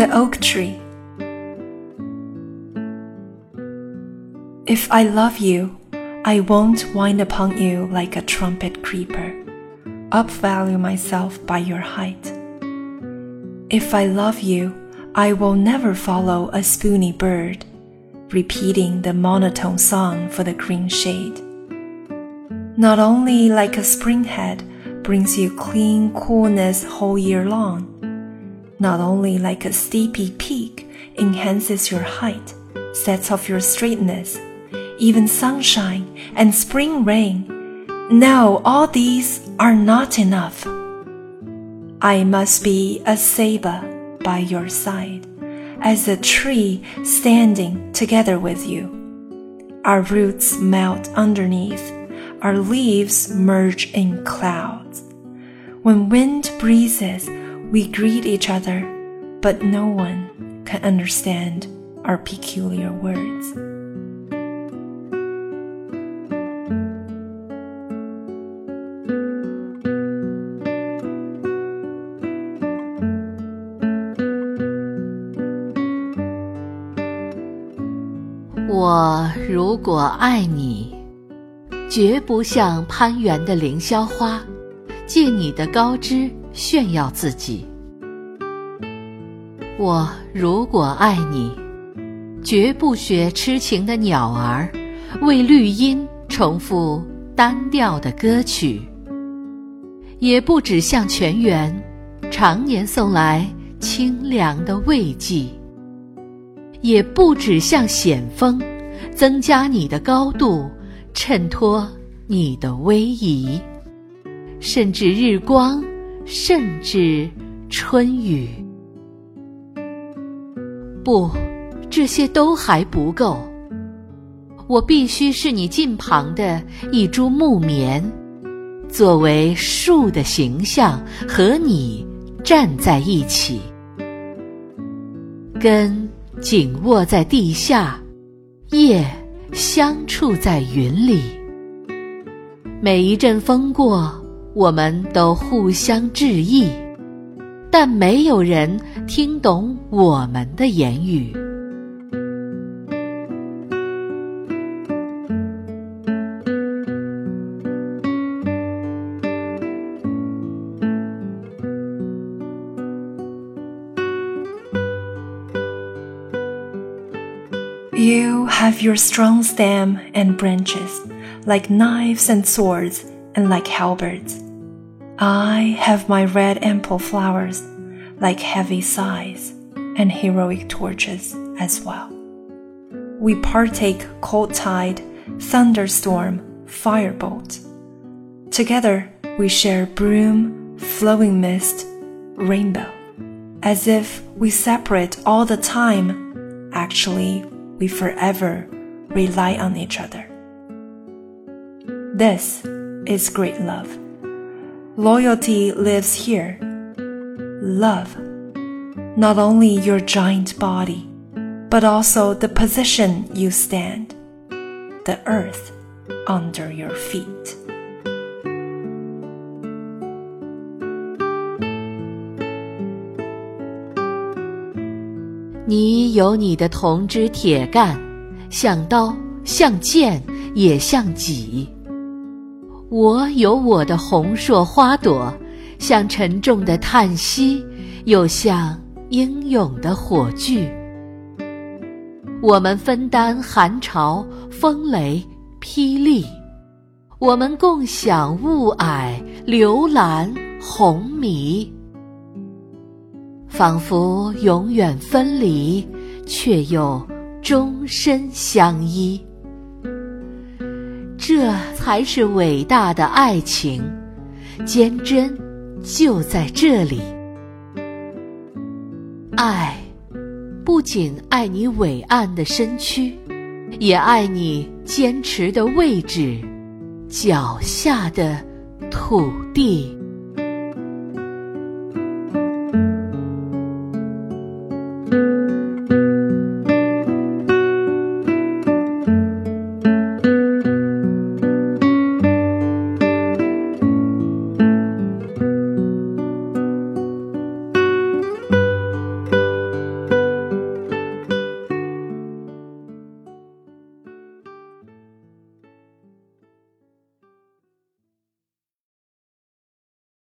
the oak tree. If I love you, I won't wind upon you like a trumpet creeper, upvalue myself by your height. If I love you, I will never follow a spoony bird, repeating the monotone song for the green shade. Not only like a springhead brings you clean coolness whole year long, not only like a steepy peak enhances your height, sets off your straightness, even sunshine and spring rain. No, all these are not enough. I must be a ceiba by your side, as a tree standing together with you. Our roots melt underneath, our leaves merge in clouds. When wind breezes, we greet each other, but no one can understand our peculiar words. 我如果爱你，绝不像攀援的凌霄花，借你的高枝 炫耀自己。我如果爱你，绝不学痴情的鸟儿，为绿荫重复单调的歌曲，也不只向泉源，常年送来清凉的慰藉。也不只向险峰，增加你的高度，衬托你的威仪，甚至日光，甚至春雨。不，这些都还不够。我必须是你近旁的一株木棉，作为树的形象和你站在一起，根。紧握在地下，叶相触在云里。每一阵风过，我们都互相致意，但没有人听懂我们的言语。You have your strong stem and branches, like knives and swords, and like halberds. I have my red ample flowers, like heavy sighs, and heroic torches as well. We partake cold tide, thunderstorm, firebolt. Together we share brume, flowing mist, rainbow. As if we separate all the time, actually we forever rely on each other. This is great love. Loyalty lives here. Love, not only your giant body, but also the position you stand, the earth under your feet. 你有你的铜枝铁干，像刀，像剑，也像戟； 我有我的红硕花朵，像沉重的叹息，又像英勇的火炬。我们分担寒潮、风雷、霹雳，我们共享雾霭、流岚、红霓。仿佛永远分离，却又终身相依。这才是伟大的爱情，坚贞就在这里。爱，不仅爱你伟岸的身躯，也爱你坚持的位置，脚下的土地。